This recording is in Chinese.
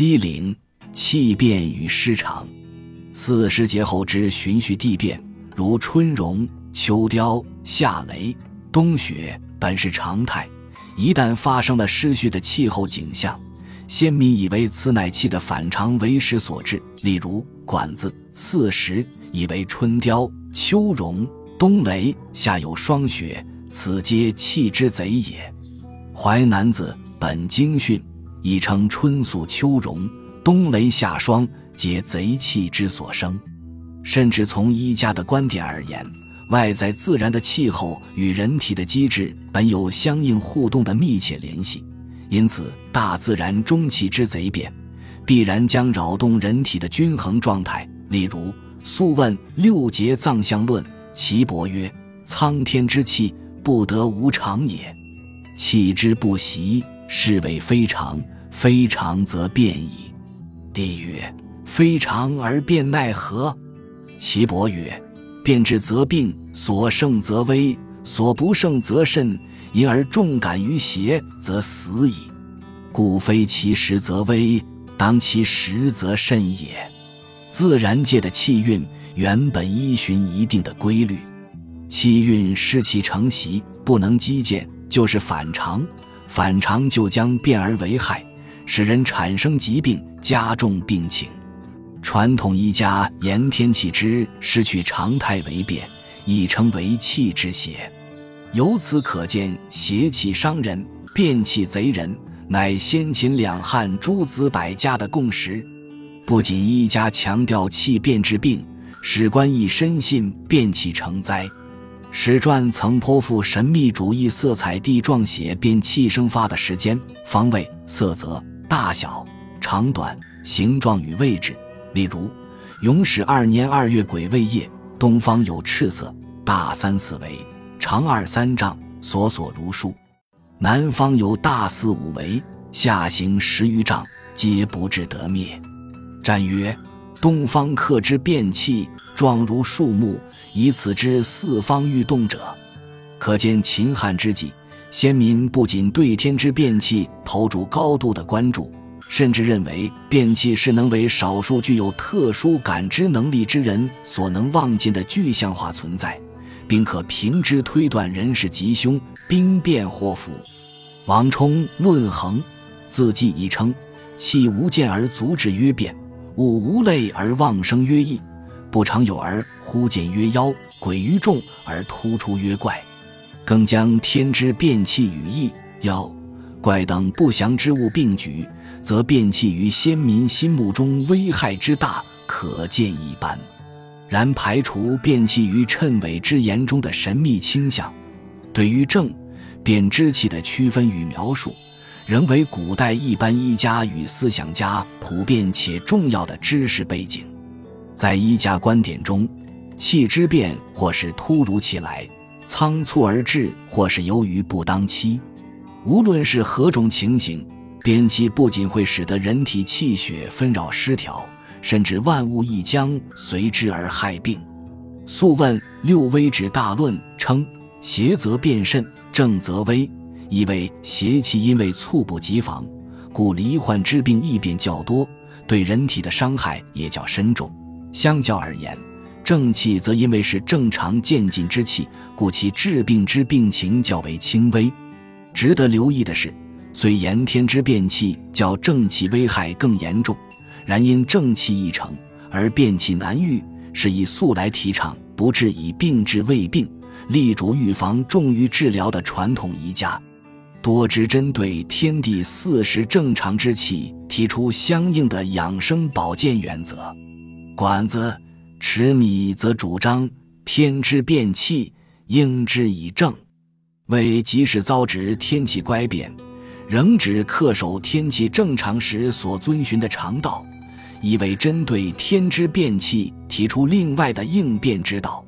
七灵气变与失常。四时节后之循序地变，如春荣、秋凋、夏雷、冬雪，本是常态。一旦发生了失序的气候景象，先民以为此乃气的反常为时所致。例如《管子·四时》以为春凋、秋荣、冬雷、夏有霜雪，此皆气之贼也。《淮南子·本经训》亦称春肃秋荣、冬雷夏霜。皆贼气之所生，甚至从医家的观点而言，外在自然的气候与人体的机制本有相应互动的密切联系，因此大自然中气之贼变，必然将扰动人体的均衡状态。例如《素问·六节藏象论》，岐伯曰：“苍天之气，不得无常也。气之不习，是谓非常；非常则变矣。”帝曰。非常而变奈何？岐伯曰：“变之则病，所胜则危，所不胜则甚。因而重感于邪，则死矣。故非其时则危，当其时则甚也。自然界的气运原本依循一定的规律，气运失其成习，不能积渐，就是反常。反常就将变而为害，使人产生疾病，加重病情。”传统医家言天气之失去常态为变，亦称为气之邪。由此可见，邪气伤人，变气贼人，乃先秦两汉诸子百家的共识。不仅医家强调气变治病，史官亦深信变气成灾。史传曾颇富神秘主义色彩地状写变气生发的时间、方位、色泽、大小、长短、形状与位置。例如，永始二年二月癸未夜，东方有赤色，大三四围，长二三丈，索索如数；南方有大四五围，下行十余丈，皆不至得灭。战曰：东方克之变气，状如树木，以此知四方欲动者。可见秦汉之际，先民不仅对天之变气投注高度的关注。甚至认为变气是能为少数具有特殊感知能力之人所能望见的具象化存在，并可凭之推断人事吉凶、兵变祸福。王充《论衡》字迹已称：气无见而足之曰变，物无类而妄生曰异，不常有而忽见曰妖，鬼于众而突出曰怪。更将天之变气与异、妖、怪等不祥之物并举。则变气于先民心目中危害之大，可见一斑。然排除变气于谶纬之言中的神秘倾向，对于正变之气的区分与描述，仍为古代一般医家与思想家普遍且重要的知识背景。在医家观点中，气之变或是突如其来、仓促而至，或是由于不当期，无论是何种情形。变气不仅会使得人体气血纷扰失调，甚至万物一将随之而害病。《素问·六危止大论》称：“邪则变甚，正则危。”意为邪气因为猝不及防，故罹患之病异变较多，对人体的伤害也较深重。相较而言，正气则因为是正常渐进之气，故其治病之病情较为轻微。值得留意的是。虽炎天之变气较正气危害更严重，然因正气易成而变气难愈，是以素来提倡不治以病治未病，力主预防重于治疗的传统医家，多之针对天地四时正常之气提出相应的养生保健原则。管子持米则主张天之变气应之以正，为即使遭值天气乖变。仍只恪守天气正常时所遵循的常道，亦为针对天之变气提出另外的应变之道。